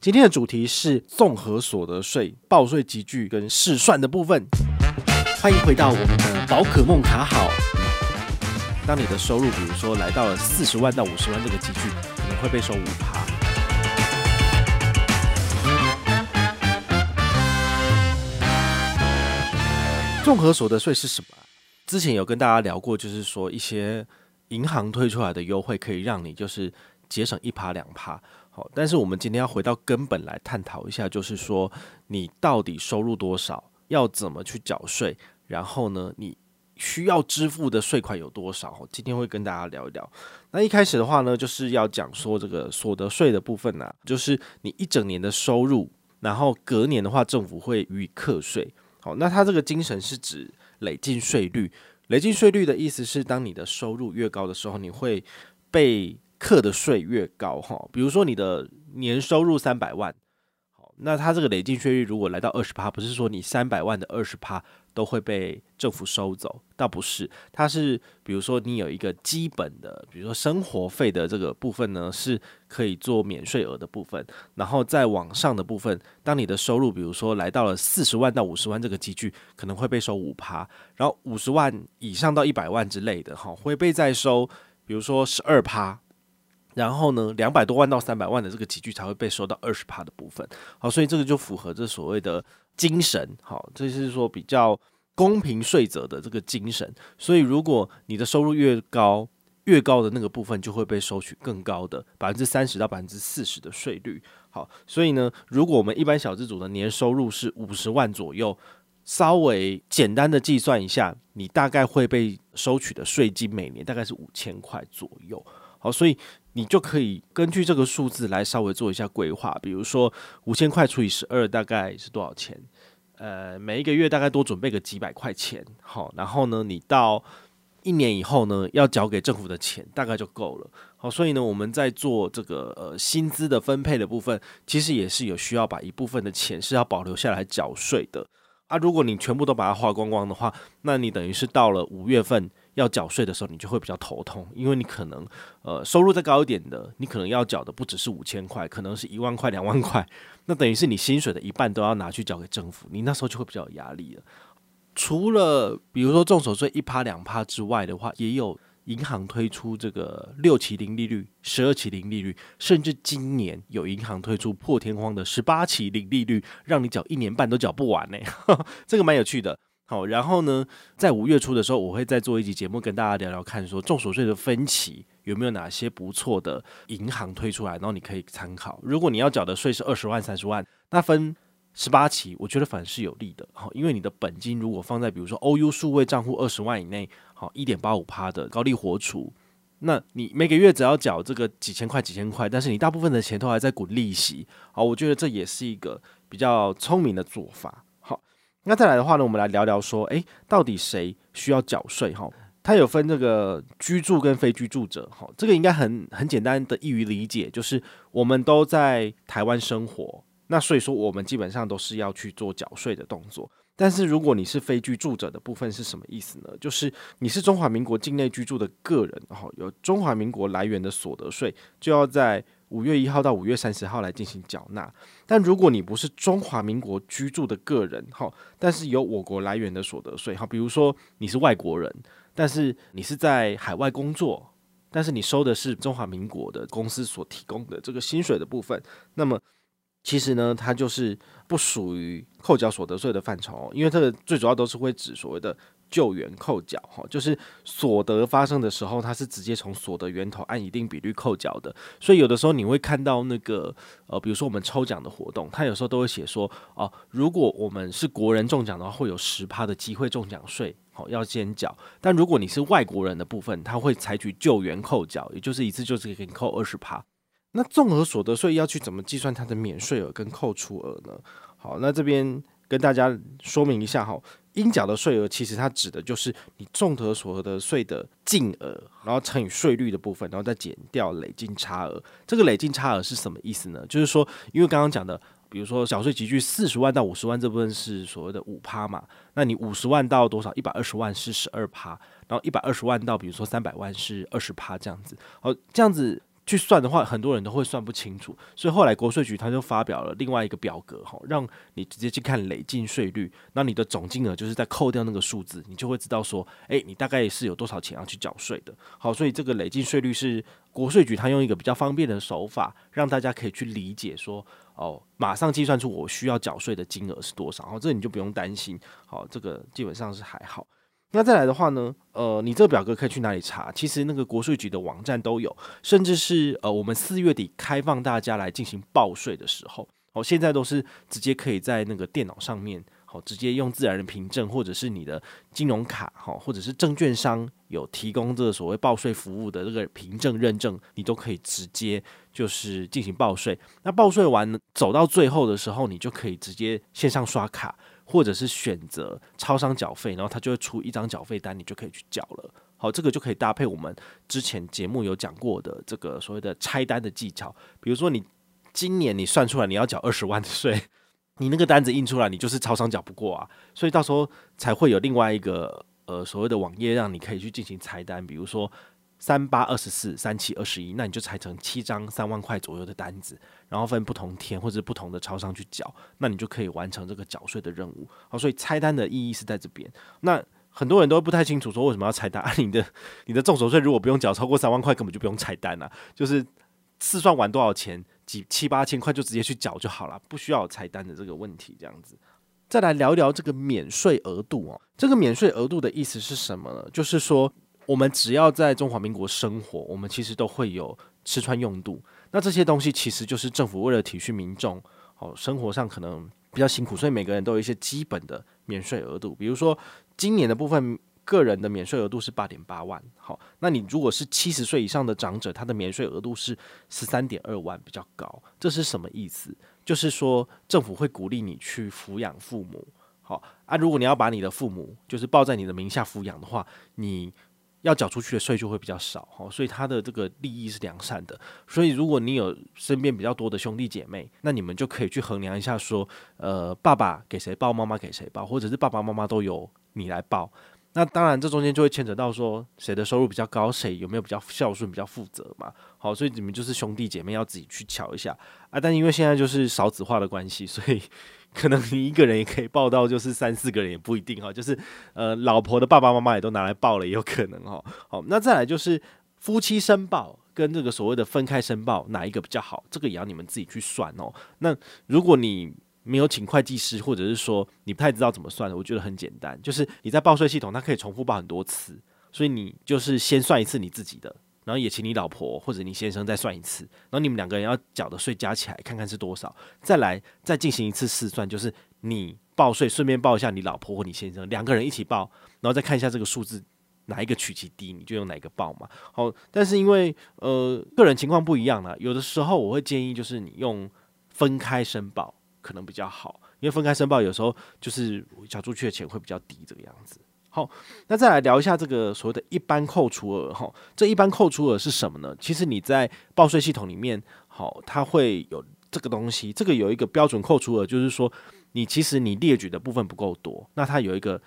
今天的主题是综合所得税报税集聚跟试算的部分。欢迎回到我们的宝可梦卡好。当你的收入，比如说来到了四十万到五十万这个集聚，可能会被收五趴。综合所得税是什么？之前有跟大家聊过，就是说一些银行推出来的优惠，可以让你就是节省一趴两趴。但是我们今天要回到根本来探讨一下，就是说你到底收入多少，要怎么去缴税，然后呢，你需要支付的税款有多少？今天会跟大家聊一聊。那一开始的话呢，就是要讲说这个所得税的部分呢，就是你一整年的收入，然后隔年的话，政府会予以课税。好，那它这个精神是指累进税率。累进税率的意思是，当你的收入越高的时候，你会被课的税越高哈，比如说你的年收入三百万，好，那它这个累进税率如果来到二十趴，不是说你三百万的二十趴都会被政府收走，倒不是，它是比如说你有一个基本的，比如说生活费的这个部分呢，是可以做免税额的部分，然后再往上的部分，当你的收入比如说来到了四十万到五十万这个级距，可能会被收五趴，然后五十万以上到一百万之类的哈，会被再收，比如说十二趴。然后呢，两百多万到三百万的这个集聚才会被收到二十趴的部分。好，所以这个就符合这所谓的精神。好，这是说比较公平税则的这个精神。所以，如果你的收入越高，越高的那个部分就会被收取更高的百分之三十到百分之四十的税率。好，所以呢，如果我们一般小资组的年收入是五十万左右，稍微简单的计算一下，你大概会被收取的税金每年大概是五千块左右。好，所以。你就可以根据这个数字来稍微做一下规划，比如说五千块除以十二大概是多少钱？呃，每一个月大概多准备个几百块钱，好，然后呢，你到一年以后呢，要缴给政府的钱大概就够了。好，所以呢，我们在做这个呃薪资的分配的部分，其实也是有需要把一部分的钱是要保留下来缴税的。啊，如果你全部都把它花光光的话，那你等于是到了五月份要缴税的时候，你就会比较头痛，因为你可能呃收入再高一点的，你可能要缴的不只是五千块，可能是一万块、两万块，那等于是你薪水的一半都要拿去缴给政府，你那时候就会比较有压力了。除了比如说综所税一趴两趴之外的话，也有。银行推出这个六期零利率、十二期零利率，甚至今年有银行推出破天荒的十八期零利率，让你缴一年半都缴不完呢。这个蛮有趣的。好，然后呢，在五月初的时候，我会再做一集节目跟大家聊聊看，说综所税的分期有没有哪些不错的银行推出来，然后你可以参考。如果你要缴的税是二十万、三十万，那分。十八期，我觉得反而是有利的，好，因为你的本金如果放在比如说 OU 数位账户二十万以内，好，一点八五趴的高利活储，那你每个月只要缴这个几千块几千块，但是你大部分的钱都还在滚利息，好，我觉得这也是一个比较聪明的做法。那再来的话呢，我们来聊聊说，诶，到底谁需要缴税？哈，它有分这个居住跟非居住者，哈，这个应该很很简单的易于理解，就是我们都在台湾生活。那所以说，我们基本上都是要去做缴税的动作。但是，如果你是非居住者的部分是什么意思呢？就是你是中华民国境内居住的个人，哈，有中华民国来源的所得税，就要在五月一号到五月三十号来进行缴纳。但如果你不是中华民国居住的个人，哈，但是有我国来源的所得税，哈，比如说你是外国人，但是你是在海外工作，但是你收的是中华民国的公司所提供的这个薪水的部分，那么。其实呢，它就是不属于扣缴所得税的范畴，因为这个最主要都是会指所谓的救援扣缴哈，就是所得发生的时候，它是直接从所得源头按一定比率扣缴的。所以有的时候你会看到那个呃，比如说我们抽奖的活动，它有时候都会写说哦，如果我们是国人中奖的话，会有十趴的机会中奖税，好要先缴。但如果你是外国人的部分，它会采取救援扣缴，也就是一次就是给你扣二十趴。那综合所得税要去怎么计算它的免税额跟扣除额呢？好，那这边跟大家说明一下哈，应缴的税额其实它指的就是你综合所得税的净额，然后乘以税率的部分，然后再减掉累进差额。这个累进差额是什么意思呢？就是说，因为刚刚讲的，比如说小税集距四十万到五十万这部分是所谓的五趴嘛，那你五十万到多少？一百二十万是十二趴，然后一百二十万到比如说三百万是二十趴这样子。好，这样子。去算的话，很多人都会算不清楚，所以后来国税局他就发表了另外一个表格，哈，让你直接去看累进税率，那你的总金额就是在扣掉那个数字，你就会知道说，诶，你大概是有多少钱要去缴税的。好，所以这个累进税率是国税局他用一个比较方便的手法，让大家可以去理解说，哦，马上计算出我需要缴税的金额是多少，好，这你就不用担心，好，这个基本上是还好。那再来的话呢，呃，你这个表格可以去哪里查？其实那个国税局的网站都有，甚至是呃，我们四月底开放大家来进行报税的时候，哦，现在都是直接可以在那个电脑上面，好，直接用自然人凭证或者是你的金融卡，好，或者是证券商有提供这个所谓报税服务的这个凭证认证，你都可以直接就是进行报税。那报税完走到最后的时候，你就可以直接线上刷卡。或者是选择超商缴费，然后他就会出一张缴费单，你就可以去缴了。好，这个就可以搭配我们之前节目有讲过的这个所谓的拆单的技巧。比如说，你今年你算出来你要缴二十万的税，你那个单子印出来，你就是超商缴不过啊，所以到时候才会有另外一个呃所谓的网页让你可以去进行拆单，比如说。三八二十四，三七二十一，那你就拆成七张三万块左右的单子，然后分不同天或者不同的超商去缴，那你就可以完成这个缴税的任务。好，所以拆单的意义是在这边。那很多人都不太清楚说为什么要拆单啊？你的你的综所税如果不用缴超过三万块，根本就不用拆单了，就是试算完多少钱，几七八千块就直接去缴就好了，不需要拆单的这个问题。这样子，再来聊一聊这个免税额度哦。这个免税额度的意思是什么呢？就是说。我们只要在中华民国生活，我们其实都会有吃穿用度。那这些东西其实就是政府为了体恤民众，哦，生活上可能比较辛苦，所以每个人都有一些基本的免税额度。比如说今年的部分，个人的免税额度是八点八万。好，那你如果是七十岁以上的长者，他的免税额度是十三点二万，比较高。这是什么意思？就是说政府会鼓励你去抚养父母。好啊，如果你要把你的父母就是报在你的名下抚养的话，你要缴出去的税就会比较少，所以他的这个利益是良善的。所以如果你有身边比较多的兄弟姐妹，那你们就可以去衡量一下，说，呃，爸爸给谁报，妈妈给谁报，或者是爸爸妈妈都由你来报。那当然，这中间就会牵扯到说，谁的收入比较高，谁有没有比较孝顺、比较负责嘛。好，所以你们就是兄弟姐妹要自己去瞧一下啊。但因为现在就是少子化的关系，所以。可能你一个人也可以报到，就是三四个人也不一定哈。就是呃，老婆的爸爸妈妈也都拿来报了，也有可能哈。好，那再来就是夫妻申报跟这个所谓的分开申报哪一个比较好？这个也要你们自己去算哦。那如果你没有请会计师，或者是说你不太知道怎么算，我觉得很简单，就是你在报税系统它可以重复报很多次，所以你就是先算一次你自己的。然后也请你老婆或者你先生再算一次，然后你们两个人要缴的税加起来看看是多少，再来再进行一次试算，就是你报税顺便报一下你老婆或你先生两个人一起报，然后再看一下这个数字哪一个取其低，你就用哪个报嘛。好，但是因为呃个人情况不一样啦，有的时候我会建议就是你用分开申报可能比较好，因为分开申报有时候就是缴出去的钱会比较低这个样子。好，那再来聊一下这个所谓的一般扣除额哈，这一般扣除额是什么呢？其实你在报税系统里面，好，它会有这个东西，这个有一个标准扣除额，就是说你其实你列举的部分不够多，那它有一个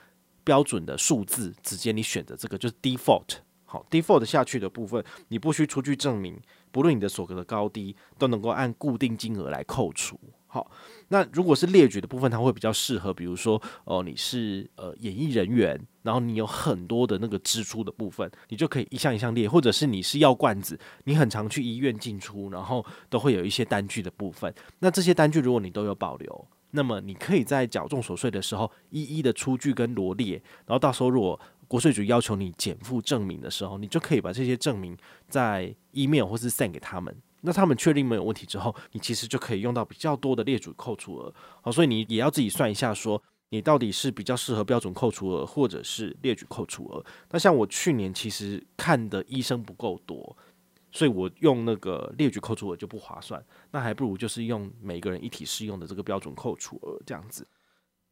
标准的数字，直接你选择这个就是 default，好，default 下去的部分，你不需出具证明，不论你的所得的高低，都能够按固定金额来扣除。好，那如果是列举的部分，它会比较适合，比如说，哦、你是呃演艺人员，然后你有很多的那个支出的部分，你就可以一项一项列，或者是你是药罐子，你很常去医院进出，然后都会有一些单据的部分。那这些单据如果你都有保留，那么你可以在缴重所税的时候一一的出具跟罗列，然后到时候如果国税局要求你减负证明的时候，你就可以把这些证明在 email 或是 send 给他们。那他们确定没有问题之后，你其实就可以用到比较多的列举扣除额。好，所以你也要自己算一下，说你到底是比较适合标准扣除额，或者是列举扣除额。那像我去年其实看的医生不够多，所以我用那个列举扣除额就不划算。那还不如就是用每个人一体适用的这个标准扣除额这样子。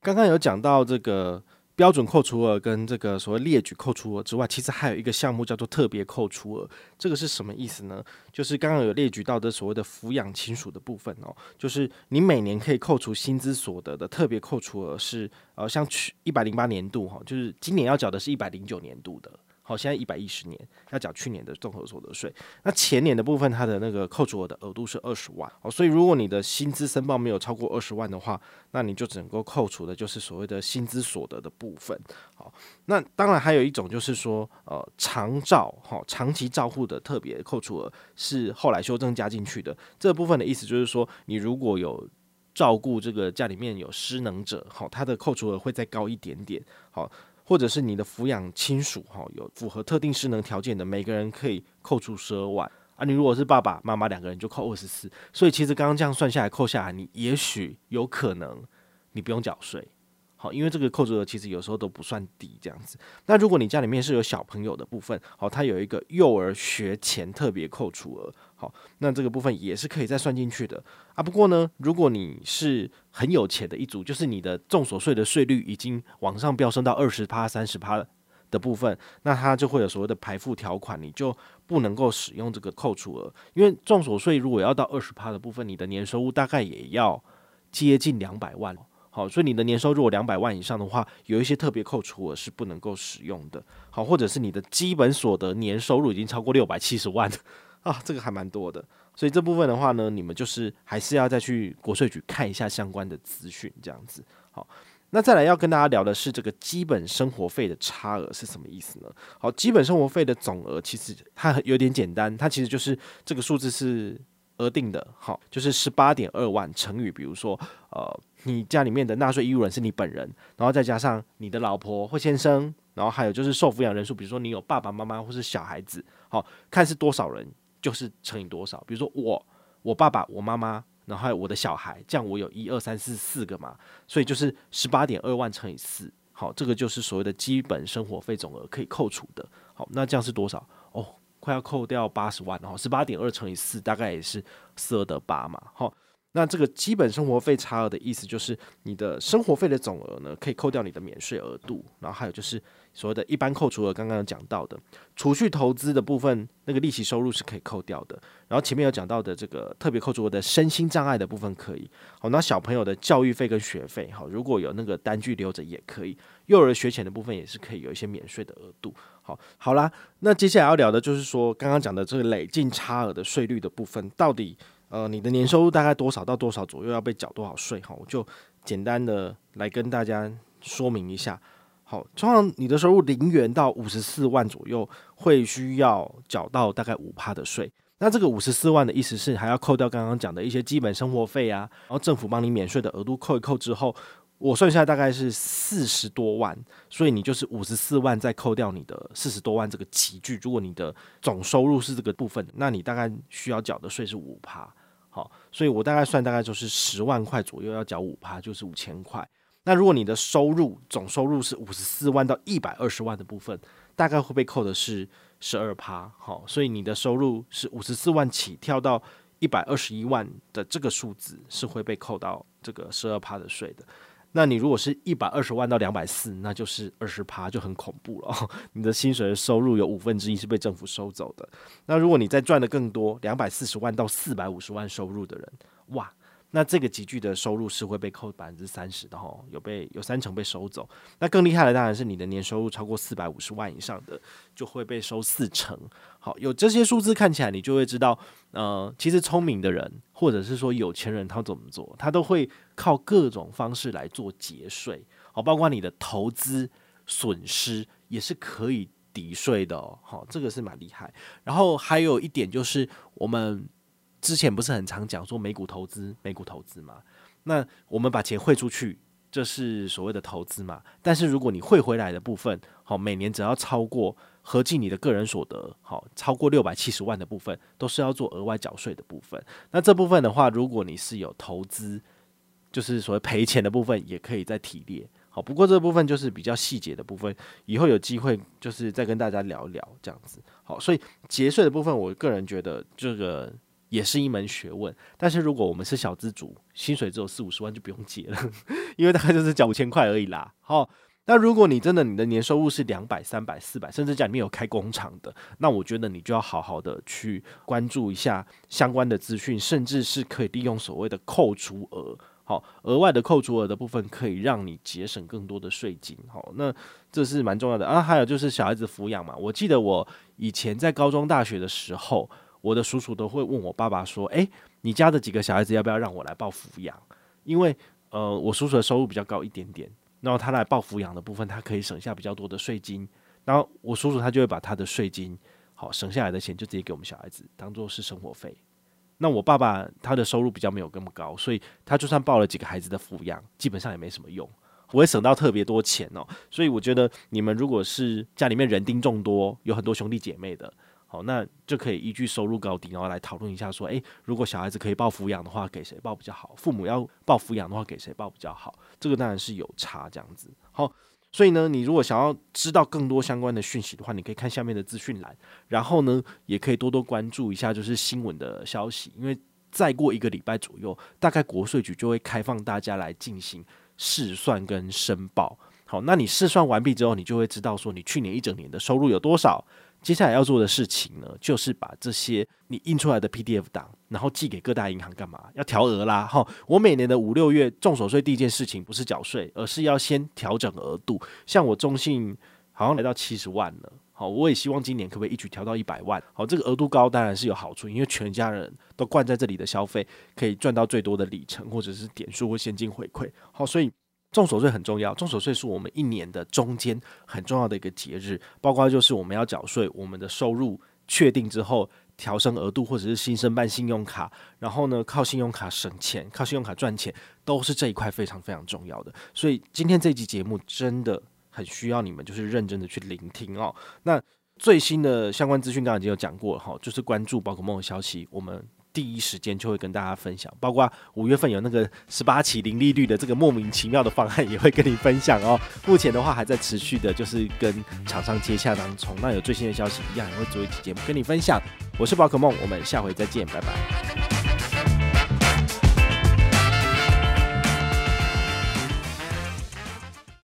刚刚有讲到这个。标准扣除额跟这个所谓列举扣除额之外，其实还有一个项目叫做特别扣除额。这个是什么意思呢？就是刚刚有列举到的所谓的抚养亲属的部分哦，就是你每年可以扣除薪资所得的特别扣除额是呃，像去一百零八年度哈，就是今年要缴的是一百零九年度的。好，现在一百一十年要缴去年的综合所得税。那前年的部分，它的那个扣除额的额度是二十万。哦，所以如果你的薪资申报没有超过二十万的话，那你就只能够扣除的就是所谓的薪资所得的部分。好，那当然还有一种就是说，呃，长照哈，长期照护的特别扣除额是后来修正加进去的。这部分的意思就是说，你如果有照顾这个家里面有失能者，好，它的扣除额会再高一点点。好。或者是你的抚养亲属哈，有符合特定失能条件的，每个人可以扣除十二万啊。你如果是爸爸妈妈两个人就扣二十四，所以其实刚刚这样算下来扣下来，你也许有可能你不用缴税。好，因为这个扣除额其实有时候都不算低，这样子。那如果你家里面是有小朋友的部分，好，它有一个幼儿学前特别扣除额，好，那这个部分也是可以再算进去的啊。不过呢，如果你是很有钱的一组，就是你的重所税的税率已经往上飙升到二十趴、三十趴的部分，那它就会有所谓的排付条款，你就不能够使用这个扣除额，因为重所税如果要到二十趴的部分，你的年收入大概也要接近两百万。好，所以你的年收入两百万以上的话，有一些特别扣除额是不能够使用的。好，或者是你的基本所得年收入已经超过六百七十万啊，这个还蛮多的。所以这部分的话呢，你们就是还是要再去国税局看一下相关的资讯，这样子。好，那再来要跟大家聊的是这个基本生活费的差额是什么意思呢？好，基本生活费的总额其实它有点简单，它其实就是这个数字是。额定的，好，就是十八点二万乘以，比如说，呃，你家里面的纳税义务人是你本人，然后再加上你的老婆或先生，然后还有就是受抚养人数，比如说你有爸爸妈妈或是小孩子，好，看是多少人，就是乘以多少。比如说我，我爸爸，我妈妈，然后还有我的小孩，这样我有一二三四四个嘛，所以就是十八点二万乘以四，好，这个就是所谓的基本生活费总额可以扣除的，好，那这样是多少？哦。快要扣掉八十万，然后十八点二乘以四，大概也是四二得八嘛。好，那这个基本生活费差额的意思就是，你的生活费的总额呢，可以扣掉你的免税额度，然后还有就是所谓的一般扣除额，刚刚有讲到的储蓄投资的部分，那个利息收入是可以扣掉的。然后前面有讲到的这个特别扣除额的身心障碍的部分可以。好，那小朋友的教育费跟学费，好，如果有那个单据留着也可以。幼儿学前的部分也是可以有一些免税的额度。好，好啦，那接下来要聊的就是说，刚刚讲的这个累进差额的税率的部分，到底呃你的年收入大概多少到多少左右要被缴多少税？哈，我就简单的来跟大家说明一下。好，通常你的收入零元到五十四万左右，会需要缴到大概五趴的税。那这个五十四万的意思是还要扣掉刚刚讲的一些基本生活费啊，然后政府帮你免税的额度扣一扣之后。我算下来大概是四十多万，所以你就是五十四万再扣掉你的四十多万这个级距。如果你的总收入是这个部分，那你大概需要缴的税是五趴。好，所以我大概算大概就是十万块左右要缴五趴，就是五千块。那如果你的收入总收入是五十四万到一百二十万的部分，大概会被扣的是十二趴。好，所以你的收入是五十四万起跳到一百二十一万的这个数字是会被扣到这个十二趴的税的。那你如果是一百二十万到两百四，那就是二十趴，就很恐怖了。你的薪水的收入有五分之一是被政府收走的。那如果你再赚的更多，两百四十万到四百五十万收入的人，哇！那这个集聚的收入是会被扣百分之三十的哈，有被有三成被收走。那更厉害的当然是你的年收入超过四百五十万以上的，就会被收四成。好，有这些数字看起来，你就会知道，呃，其实聪明的人或者是说有钱人他怎么做，他都会靠各种方式来做节税。好，包括你的投资损失也是可以抵税的哦。好，这个是蛮厉害。然后还有一点就是我们。之前不是很常讲说美股投资，美股投资嘛？那我们把钱汇出去，这是所谓的投资嘛？但是如果你汇回来的部分，好，每年只要超过合计你的个人所得，好，超过六百七十万的部分，都是要做额外缴税的部分。那这部分的话，如果你是有投资，就是所谓赔钱的部分，也可以再提列。好，不过这部分就是比较细节的部分，以后有机会就是再跟大家聊一聊这样子。好，所以节税的部分，我个人觉得这个。也是一门学问，但是如果我们是小资族，薪水只有四五十万就不用结了，因为大概就是缴五千块而已啦。好，那如果你真的你的年收入是两百、三百、四百，甚至家里面有开工厂的，那我觉得你就要好好的去关注一下相关的资讯，甚至是可以利用所谓的扣除额，好，额外的扣除额的部分可以让你节省更多的税金，好，那这是蛮重要的啊。还有就是小孩子抚养嘛，我记得我以前在高中、大学的时候，我的叔叔都会问我爸爸说：“诶，你家的几个小孩子要不要让我来报抚养？”因为呃，我叔叔的收入比较高一点点。然后他来报抚养的部分，他可以省下比较多的税金。然后我叔叔他就会把他的税金，好省下来的钱就直接给我们小孩子当做是生活费。那我爸爸他的收入比较没有那么高，所以他就算报了几个孩子的抚养，基本上也没什么用，不会省到特别多钱哦。所以我觉得你们如果是家里面人丁众多，有很多兄弟姐妹的。好，那就可以依据收入高低，然后来讨论一下，说，诶，如果小孩子可以报抚养的话，给谁报比较好？父母要报抚养的话，给谁报比较好？这个当然是有差这样子。好，所以呢，你如果想要知道更多相关的讯息的话，你可以看下面的资讯栏，然后呢，也可以多多关注一下就是新闻的消息，因为再过一个礼拜左右，大概国税局就会开放大家来进行试算跟申报。好，那你试算完毕之后，你就会知道说你去年一整年的收入有多少。接下来要做的事情呢，就是把这些你印出来的 PDF 档，然后寄给各大银行干嘛？要调额啦！哈，我每年的五六月综所税第一件事情不是缴税，而是要先调整额度。像我中信好像来到七十万了，好，我也希望今年可不可以一举调到一百万？好，这个额度高当然是有好处，因为全家人都灌在这里的消费，可以赚到最多的里程或者是点数或现金回馈。好，所以。重所税很重要，重所税是我们一年的中间很重要的一个节日，包括就是我们要缴税，我们的收入确定之后调升额度，或者是新生办信用卡，然后呢靠信用卡省钱，靠信用卡赚钱，都是这一块非常非常重要的。所以今天这期节目真的很需要你们就是认真的去聆听哦。那最新的相关资讯刚刚已经有讲过了哈，就是关注宝可梦的消息，我们。第一时间就会跟大家分享，包括五月份有那个十八期零利率的这个莫名其妙的方案，也会跟你分享哦。目前的话还在持续的，就是跟厂商接洽当中。那有最新的消息，一样也会做一期节目跟你分享。我是宝可梦，我们下回再见，拜拜。